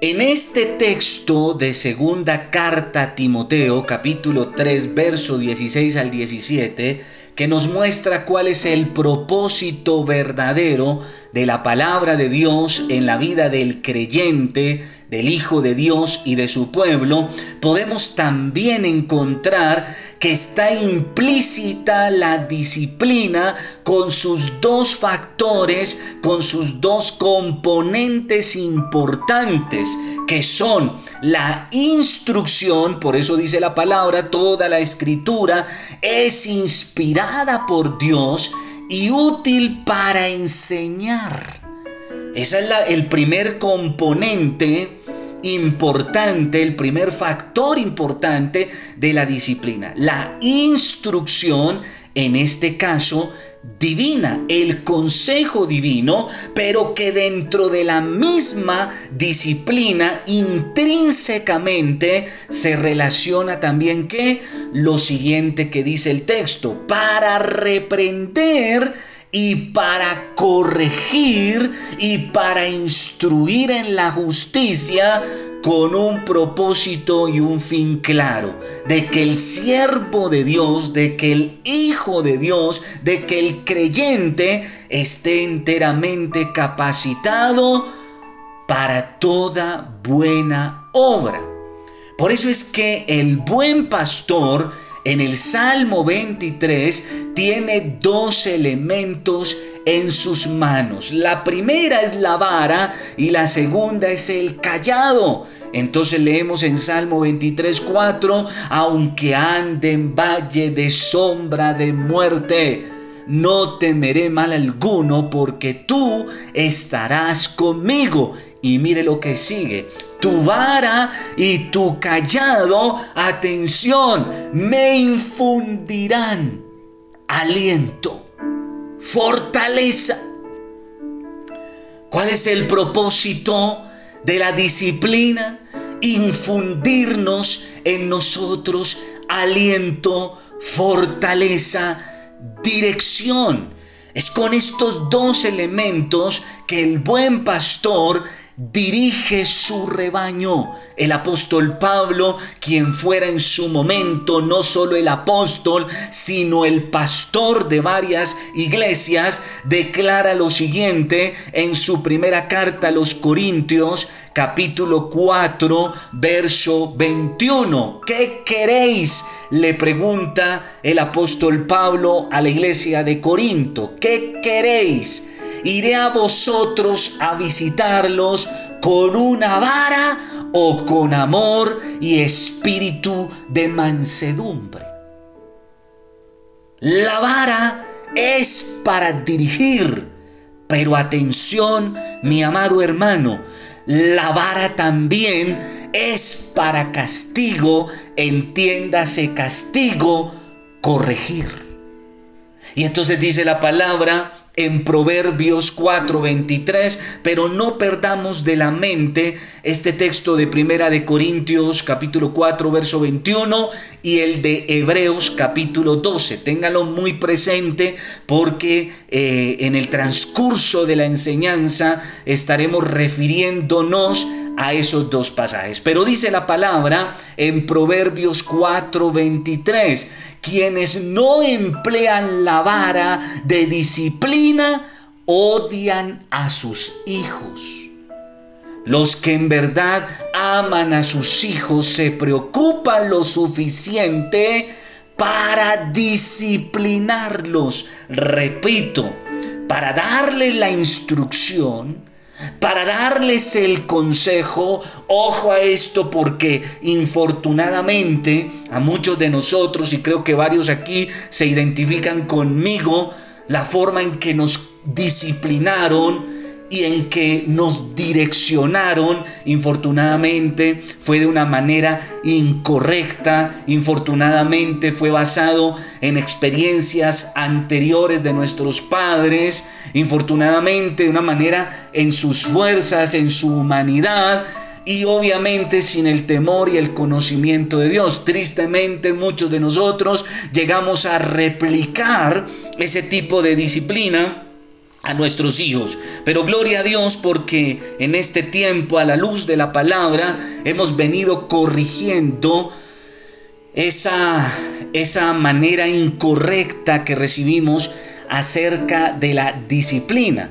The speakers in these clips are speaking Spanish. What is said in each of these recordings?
En este texto de segunda carta a Timoteo, capítulo 3, verso 16 al 17, que nos muestra cuál es el propósito verdadero de la palabra de Dios en la vida del creyente, del Hijo de Dios y de su pueblo, podemos también encontrar que está implícita la disciplina con sus dos factores, con sus dos componentes importantes, que son la instrucción, por eso dice la palabra, toda la escritura es inspirada por Dios y útil para enseñar. Ese es el primer componente importante, el primer factor importante de la disciplina. La instrucción, en este caso, divina, el consejo divino, pero que dentro de la misma disciplina intrínsecamente se relaciona también que lo siguiente que dice el texto, para reprender y para corregir y para instruir en la justicia con un propósito y un fin claro, de que el siervo de Dios, de que el Hijo de Dios, de que el creyente esté enteramente capacitado para toda buena obra. Por eso es que el buen pastor en el Salmo 23 tiene dos elementos en sus manos. La primera es la vara y la segunda es el callado. Entonces leemos en Salmo 23, 4, aunque ande en valle de sombra de muerte, no temeré mal alguno porque tú estarás conmigo. Y mire lo que sigue, tu vara y tu callado, atención, me infundirán aliento, fortaleza. ¿Cuál es el propósito de la disciplina? Infundirnos en nosotros aliento, fortaleza, dirección. Es con estos dos elementos que el buen pastor dirige su rebaño. El apóstol Pablo, quien fuera en su momento no solo el apóstol, sino el pastor de varias iglesias, declara lo siguiente en su primera carta a los Corintios, capítulo 4, verso 21. ¿Qué queréis? le pregunta el apóstol Pablo a la iglesia de Corinto. ¿Qué queréis? Iré a vosotros a visitarlos con una vara o con amor y espíritu de mansedumbre. La vara es para dirigir, pero atención, mi amado hermano, la vara también es para castigo, entiéndase castigo, corregir. Y entonces dice la palabra, en Proverbios 4:23, pero no perdamos de la mente este texto de Primera de Corintios capítulo 4 verso 21 y el de Hebreos capítulo 12. Ténganlo muy presente porque eh, en el transcurso de la enseñanza estaremos refiriéndonos a esos dos pasajes. Pero dice la palabra en Proverbios 4:23, quienes no emplean la vara de disciplina odian a sus hijos. Los que en verdad aman a sus hijos se preocupan lo suficiente para disciplinarlos. Repito, para darles la instrucción para darles el consejo, ojo a esto porque infortunadamente a muchos de nosotros, y creo que varios aquí se identifican conmigo, la forma en que nos disciplinaron, y en que nos direccionaron, infortunadamente, fue de una manera incorrecta, infortunadamente fue basado en experiencias anteriores de nuestros padres, infortunadamente de una manera en sus fuerzas, en su humanidad, y obviamente sin el temor y el conocimiento de Dios. Tristemente muchos de nosotros llegamos a replicar ese tipo de disciplina a nuestros hijos. Pero gloria a Dios porque en este tiempo, a la luz de la palabra, hemos venido corrigiendo esa, esa manera incorrecta que recibimos acerca de la disciplina.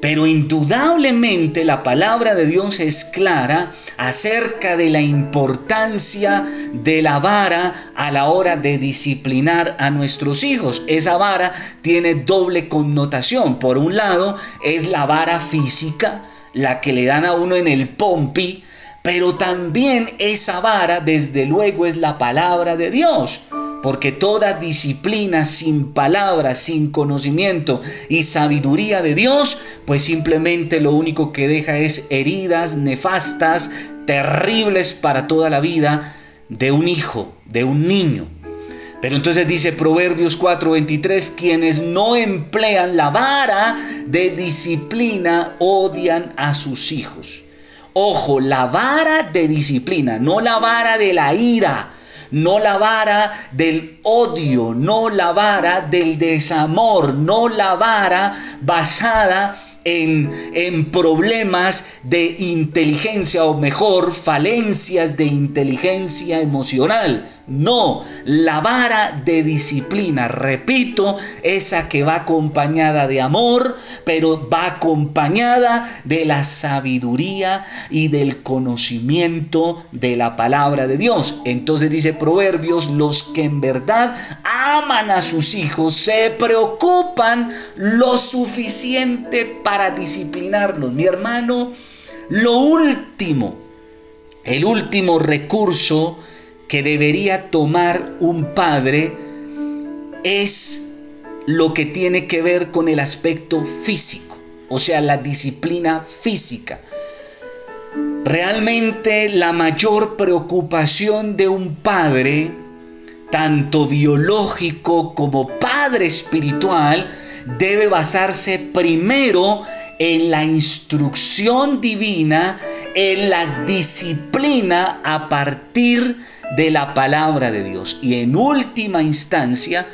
Pero indudablemente la palabra de Dios es clara acerca de la importancia de la vara a la hora de disciplinar a nuestros hijos. Esa vara tiene doble connotación. Por un lado es la vara física, la que le dan a uno en el pompi, pero también esa vara desde luego es la palabra de Dios. Porque toda disciplina sin palabra, sin conocimiento y sabiduría de Dios, pues simplemente lo único que deja es heridas nefastas, terribles para toda la vida de un hijo, de un niño. Pero entonces dice Proverbios 4:23, quienes no emplean la vara de disciplina odian a sus hijos. Ojo, la vara de disciplina, no la vara de la ira, no la vara del odio, no la vara del desamor, no la vara basada en, problemas de inteligencia o mejor falencias de inteligencia emocional. No, la vara de disciplina, repito, esa que va acompañada de amor, pero va acompañada de la sabiduría y del conocimiento de la palabra de Dios. Entonces dice Proverbios, los que en verdad aman a sus hijos se preocupan lo suficiente para disciplinarlos. Mi hermano, lo último, el último recurso, que debería tomar un padre es lo que tiene que ver con el aspecto físico, o sea, la disciplina física. Realmente la mayor preocupación de un padre, tanto biológico como padre espiritual, debe basarse primero en la instrucción divina, en la disciplina a partir de la palabra de Dios. Y en última instancia,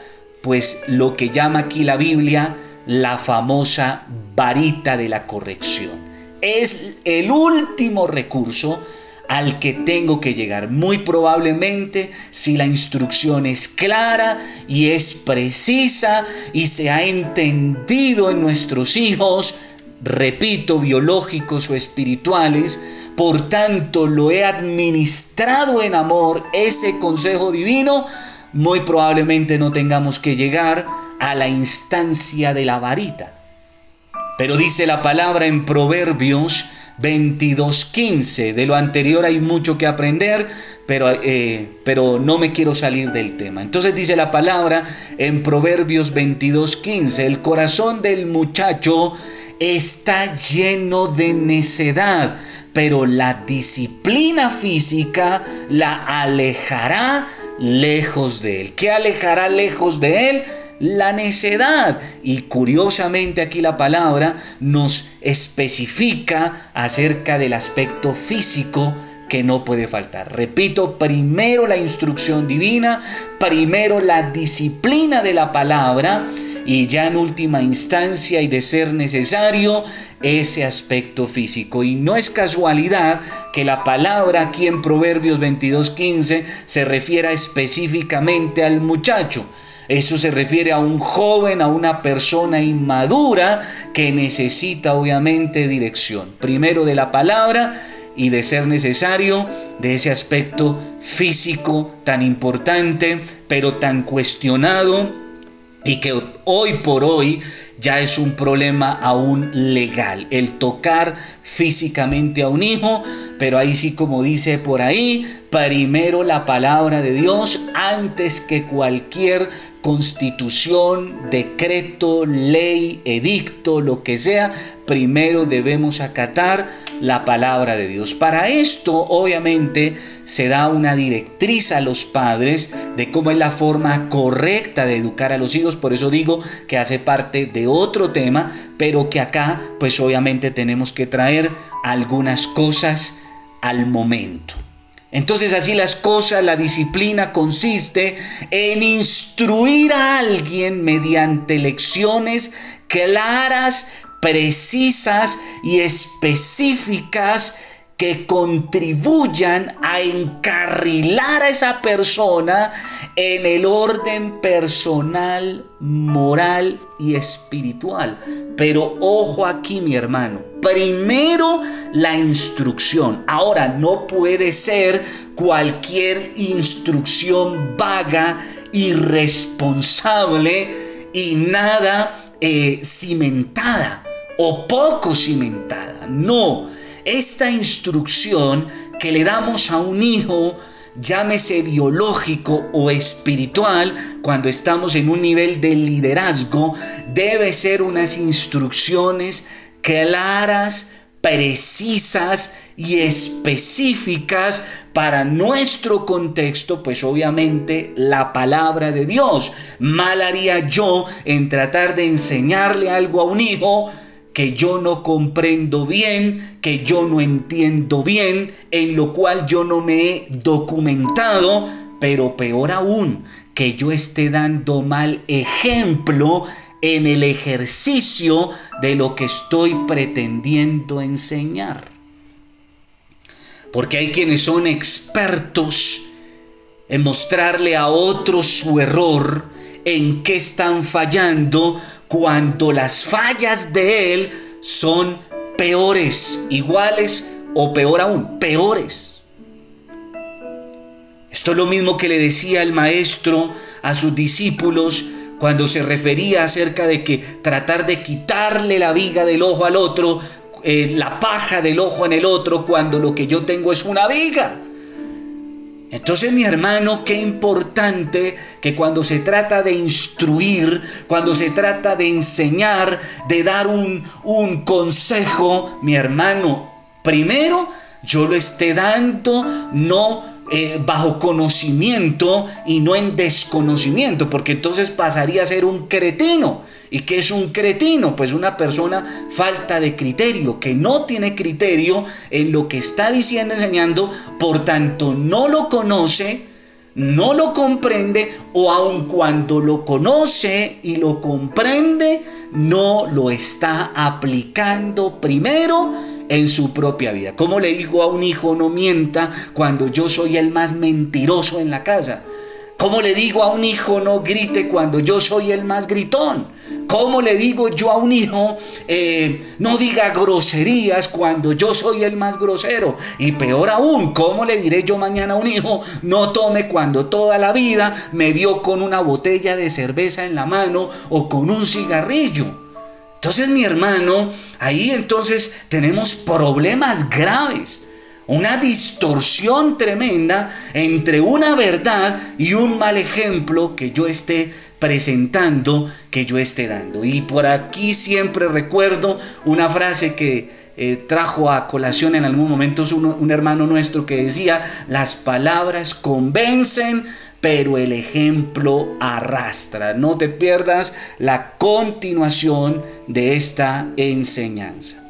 pues lo que llama aquí la Biblia la famosa varita de la corrección. Es el último recurso al que tengo que llegar. Muy probablemente si la instrucción es clara y es precisa y se ha entendido en nuestros hijos, repito, biológicos o espirituales, por tanto lo he administrado en amor, ese consejo divino, muy probablemente no tengamos que llegar a la instancia de la varita. Pero dice la palabra en Proverbios 22.15, de lo anterior hay mucho que aprender, pero, eh, pero no me quiero salir del tema. Entonces dice la palabra en Proverbios 22.15, el corazón del muchacho está lleno de necedad pero la disciplina física la alejará lejos de él. ¿Qué alejará lejos de él? La necedad. Y curiosamente aquí la palabra nos especifica acerca del aspecto físico que no puede faltar. Repito, primero la instrucción divina, primero la disciplina de la palabra y ya en última instancia y de ser necesario ese aspecto físico. Y no es casualidad que la palabra aquí en Proverbios 22.15 se refiera específicamente al muchacho. Eso se refiere a un joven, a una persona inmadura que necesita obviamente dirección. Primero de la palabra y de ser necesario de ese aspecto físico tan importante, pero tan cuestionado y que hoy por hoy ya es un problema aún legal, el tocar físicamente a un hijo, pero ahí sí como dice por ahí, primero la palabra de Dios antes que cualquier constitución, decreto, ley, edicto, lo que sea, primero debemos acatar la palabra de Dios. Para esto, obviamente, se da una directriz a los padres de cómo es la forma correcta de educar a los hijos. Por eso digo que hace parte de otro tema, pero que acá, pues obviamente tenemos que traer algunas cosas al momento. Entonces así las cosas, la disciplina consiste en instruir a alguien mediante lecciones claras, precisas y específicas que contribuyan a encarrilar a esa persona en el orden personal, moral y espiritual. Pero ojo aquí, mi hermano. Primero la instrucción. Ahora, no puede ser cualquier instrucción vaga, irresponsable y nada eh, cimentada o poco cimentada. No esta instrucción que le damos a un hijo, llámese biológico o espiritual, cuando estamos en un nivel de liderazgo, debe ser unas instrucciones claras, precisas y específicas para nuestro contexto, pues obviamente la palabra de Dios. Mal haría yo en tratar de enseñarle algo a un hijo que yo no comprendo bien, que yo no entiendo bien, en lo cual yo no me he documentado, pero peor aún, que yo esté dando mal ejemplo en el ejercicio de lo que estoy pretendiendo enseñar. Porque hay quienes son expertos en mostrarle a otros su error, en qué están fallando, cuando las fallas de Él son peores, iguales o peor aún, peores. Esto es lo mismo que le decía el maestro a sus discípulos cuando se refería acerca de que tratar de quitarle la viga del ojo al otro, eh, la paja del ojo en el otro, cuando lo que yo tengo es una viga. Entonces mi hermano, qué importante que cuando se trata de instruir, cuando se trata de enseñar, de dar un, un consejo, mi hermano, primero yo lo esté dando no eh, bajo conocimiento y no en desconocimiento, porque entonces pasaría a ser un cretino. ¿Y qué es un cretino? Pues una persona falta de criterio, que no tiene criterio en lo que está diciendo, enseñando, por tanto no lo conoce, no lo comprende o aun cuando lo conoce y lo comprende, no lo está aplicando primero en su propia vida. ¿Cómo le digo a un hijo no mienta cuando yo soy el más mentiroso en la casa? ¿Cómo le digo a un hijo no grite cuando yo soy el más gritón? ¿Cómo le digo yo a un hijo eh, no diga groserías cuando yo soy el más grosero? Y peor aún, ¿cómo le diré yo mañana a un hijo no tome cuando toda la vida me vio con una botella de cerveza en la mano o con un cigarrillo? Entonces mi hermano, ahí entonces tenemos problemas graves, una distorsión tremenda entre una verdad y un mal ejemplo que yo esté presentando, que yo esté dando. Y por aquí siempre recuerdo una frase que eh, trajo a colación en algún momento un, un hermano nuestro que decía, las palabras convencen, pero el ejemplo arrastra. No te pierdas la continuación de esta enseñanza.